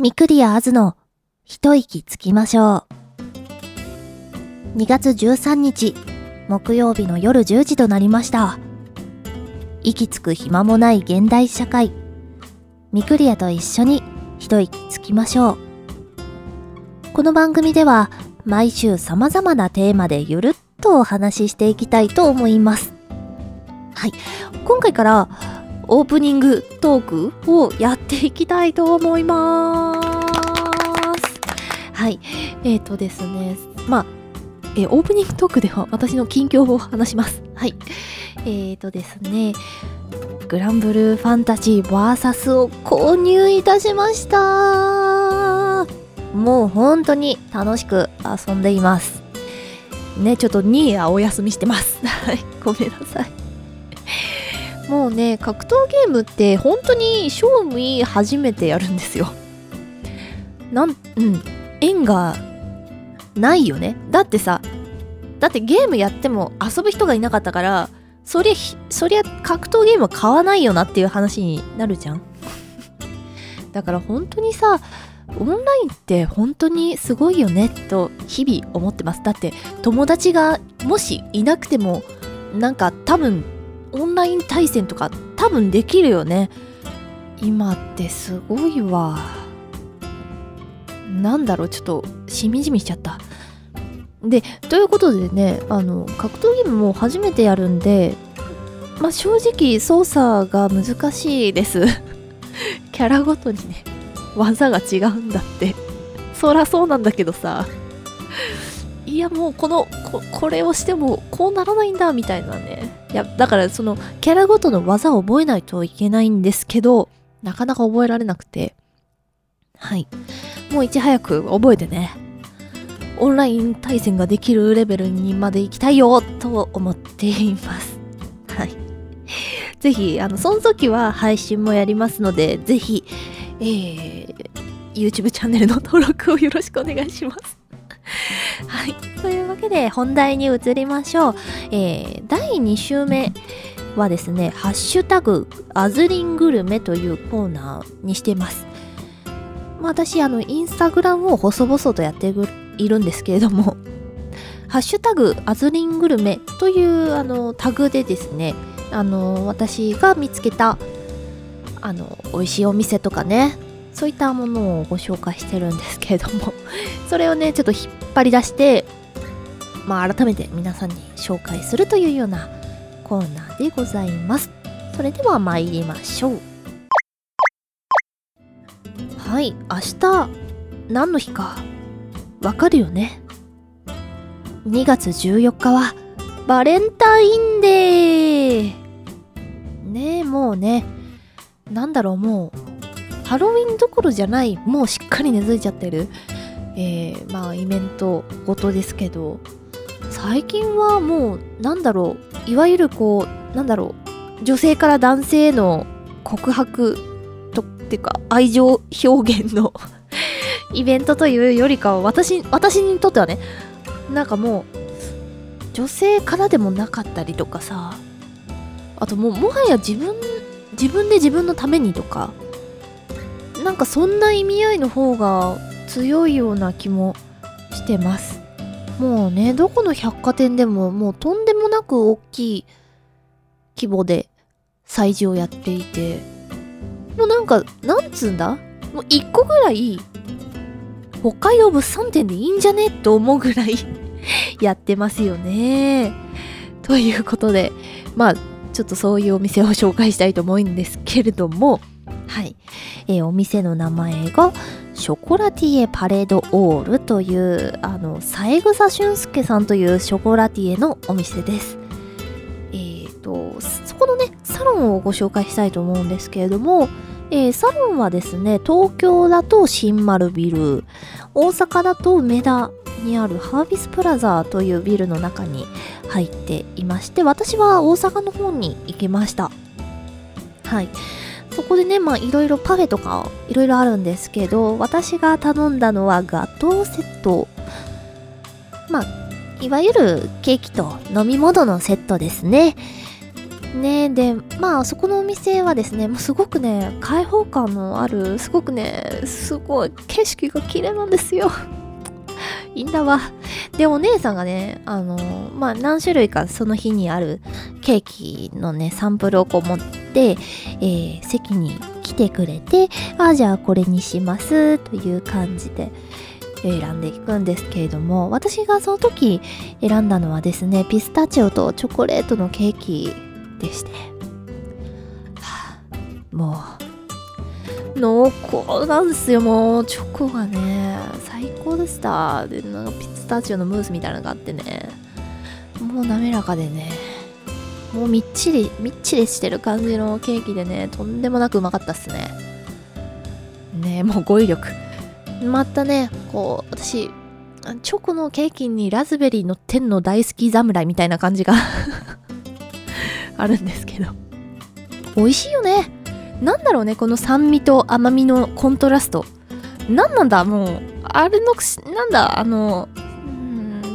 みくりやあずの一息つきましょう。2月13日、木曜日の夜10時となりました。息つく暇もない現代社会。みくりやと一緒に一息つきましょう。この番組では毎週様々なテーマでゆるっとお話ししていきたいと思います。はい。今回からオープニングトークをやっていきたいと思います。はい。えっ、ー、とですね、まあ、えー、オープニングトークでは私の近況を話します。はい。えっ、ー、とですね、グランブルーファンタジー VS を購入いたしました。もう本当に楽しく遊んでいます。ね、ちょっとニーヤお休みしてます。はい、ごめんなさい。もうね、格闘ゲームって本当に賞味初めてやるんですよ。なん、うん、縁がないよね。だってさ、だってゲームやっても遊ぶ人がいなかったから、そりゃ、そりゃ格闘ゲームは買わないよなっていう話になるじゃん。だから本当にさ、オンラインって本当にすごいよねと日々思ってます。だって友達がもしいなくてもなんか多分オンライン対戦とか多分できるよね。今ってすごいわ。なんだろう、ちょっとしみじみしちゃった。で、ということでね、あの、格闘ゲームも初めてやるんで、まあ正直操作が難しいです。キャラごとにね、技が違うんだって。そらそうなんだけどさ。いやもうこのこ、これをしてもこうならないんだみたいなね。いや、だからそのキャラごとの技を覚えないといけないんですけど、なかなか覚えられなくて。はい。もういち早く覚えてね、オンライン対戦ができるレベルにまで行きたいよと思っています。はい。ぜひ、あの、その時は配信もやりますので、ぜひ、えー、YouTube チャンネルの登録をよろしくお願いします。はい。というわけで、本題に移りましょう。えー、第2週目はですね、ハッシュタグ、アズリングルメというコーナーにしています。私、あの、インスタグラムを細々とやっているんですけれども、ハッシュタグ、アズリングルメというあのタグでですね、あの、私が見つけた、あの、美味しいお店とかね、そういったものをご紹介してるんですけれども、それをね、ちょっと引っ張り出して、まあ、改めて皆さんに紹介するというようなコーナーでございます。それでは参りましょう。はい、明日、何の日か、わかるよね。2月14日は、バレンタインデーねえ、もうね、なんだろう、もう、ハロウィンどころじゃない、もうしっかり根付いちゃってる、えー、まあ、イベントごとですけど、最近はもう、なんだろう、いわゆるこう、なんだろう、女性から男性への告白とっていうか愛情表現の イベントというよりかは私私にとってはねなんかもう女性からでもなかったりとかさあともうもはや自分自分で自分のためにとかなんかそんな意味合いの方が強いような気もしてます。もうねどこの百貨店でももうとんでもなく大きい規模で催事をやっていてもうなんか、なんつうんだ？もう一個ぐらい、北海道物産展でいいんじゃね？と思うぐらい やってますよね。ということで、まあ、ちょっとそういうお店を紹介したいと思うんですけれども、えー、お店の名前が、ショコラティエパレードオールという、あの、三枝俊介さんというショコラティエのお店です。えっ、ー、と、そこのね、サロンをご紹介したいと思うんですけれども、えー、サロンはですね、東京だと新丸ビル、大阪だと梅田にあるハービスプラザというビルの中に入っていまして、私は大阪の方に行きました。はい。そこでね、まあいろいろパフェとかいろいろあるんですけど、私が頼んだのはガトーセット。まあ、いわゆるケーキと飲み物のセットですね。ねでまあそこのお店はですねもうすごくね開放感のあるすごくねすごい景色が綺麗なんですよいいんだわでお姉さんがねあのまあ何種類かその日にあるケーキのねサンプルをこう持って、えー、席に来てくれてあじゃあこれにしますという感じで選んでいくんですけれども私がその時選んだのはですねピスタチオとチョコレートのケーキでして、はあ、もう濃厚なんですよもうチョコがね。最高でした。でなんかピスタチオのムースみたいなのがあってね。もう滑らかでね。もうみっちりみっちりしてる感じのケーキでねとんでもなくうまかったっすね。ねもう語彙力。またねこう私チョコのケーキにラズベリー乗ってんの大好き侍みたいな感じが あるんですけど。美味しいよね。なんだろうねこの酸味と甘みのコントラスト。何なんだもうあれのなんだあの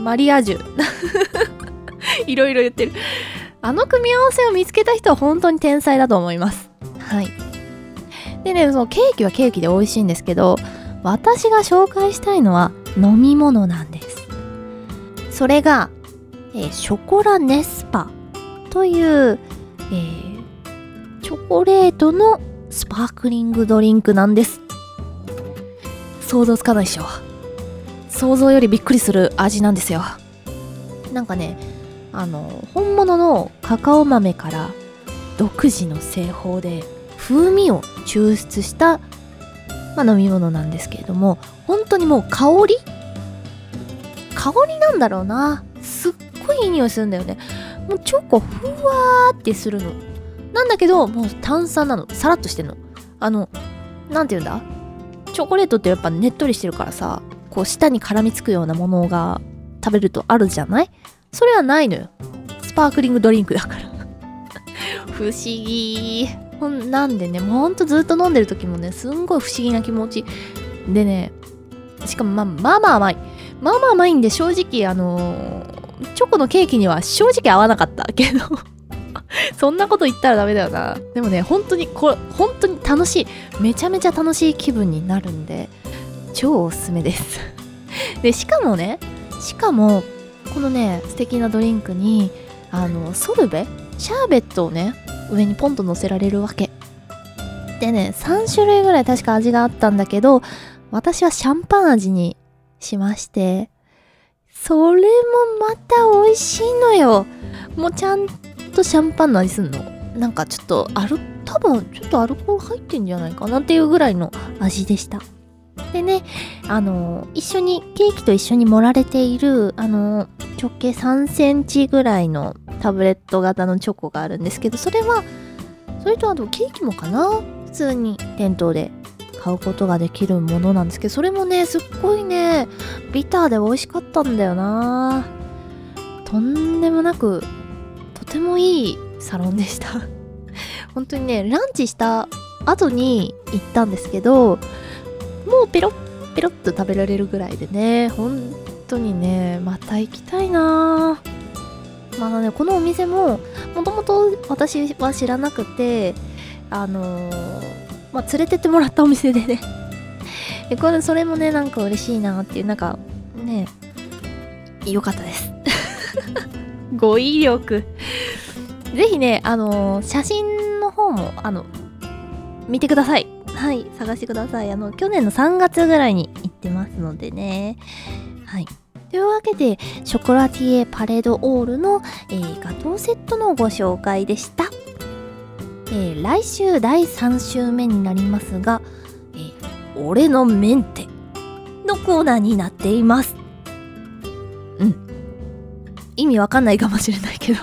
マリアージュ。いろいろ言ってるあの組み合わせを見つけた人は本当に天才だと思います。はい。でねそのケーキはケーキで美味しいんですけど私が紹介したいのは飲み物なんです。それが、えー、ショコラネスパという、えー、チョコレートのスパークリングドリンクなんです。想像つかないでしょ。想像よりびっくりする味なんですよ。なんかねあの本物のカカオ豆から独自の製法で風味を抽出したまあ、飲み物なんですけれども本当にもう香り？香りなんだろうな。すっごいいい匂いするんだよね。もうチョコふわーってするの。なんだけどもう炭酸なの。さらっとしてんの。あの何て言うんだ？チョコレートってやっぱねっとりしてるからさこう舌に絡みつくようなものが食べるとあるじゃない？それはないのよ。スパークリングドリンクだから。不思議。ほんなんでねもうほんとずっと飲んでる時もねすんごい不思議な気持ち。でねしかもまあまあまあ甘い。まあまあ甘いんで正直あのー、チョコのケーキには正直合わなかった けど。そんなこと言ったらダメだよな。でもね本当にこれ本当に楽しい。めちゃめちゃ楽しい気分になるんで超おすすめです。でしかもねしかもこのね素敵なドリンクにあのソルベ？シャーベットをね上にポンと乗せられるわけ。でね3種類ぐらい確か味があったんだけど私はシャンパン味にしましてそれもまた美味しいのよ。もうちゃんとシャンパンの味すんの。なんかちょっとアル多分ちょっとアルコール入ってんじゃないかなっていうぐらいの味でした。でねあの一緒にケーキと一緒に盛られているあの直径3センチぐらいのタブレット型のチョコがあるんですけどそれはそれとあとケーキもかな？普通に店頭で買うことができるものなんですけどそれもねすっごいねビターで美味しかったんだよな。とんでもなくとてもいいサロンでした。本当にねランチした後に行ったんですけどもうペロッペロッと食べられるぐらいでね本当にねまた行きたいな。まあねこのお店ももともと私は知らなくてあのー、まあ、連れてってもらったお店でね。でこれそれもねなんか嬉しいなっていうなんかね良かったです。語彙力。ぜひねあのー、写真の方もあの見てください。はい探してください。あの去年の3月ぐらいに行ってますのでね。はい。というわけでショコラティエパレードオールの、えー、ガトーセットのご紹介でした、えー、来週第3週目になりますが、えー、俺のメンテのコーナーになっています。うん。意味わかんないかもしれないけど。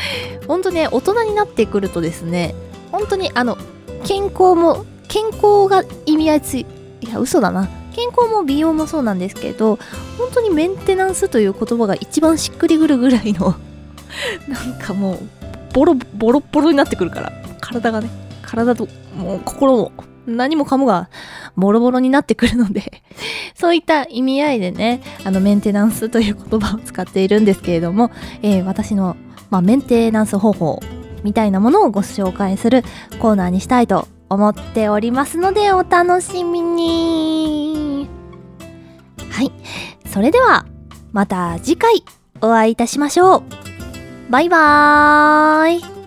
本当ね大人になってくるとですね本当にあの健康も健康が意味合いついいや嘘だな。健康も美容もそうなんですけど本当にメンテナンスという言葉が一番しっくりくるぐらいの なんかもうボロボロボロになってくるから体がね体ともう心も何もかもがボロボロになってくるので そういった意味合いでねあのメンテナンスという言葉を使っているんですけれども、えー、私の、まあ、メンテナンス方法みたいなものをご紹介するコーナーにしたいと思っておりますのでお楽しみに。はい。それではまた次回お会いいたしましょう。バイバーイ。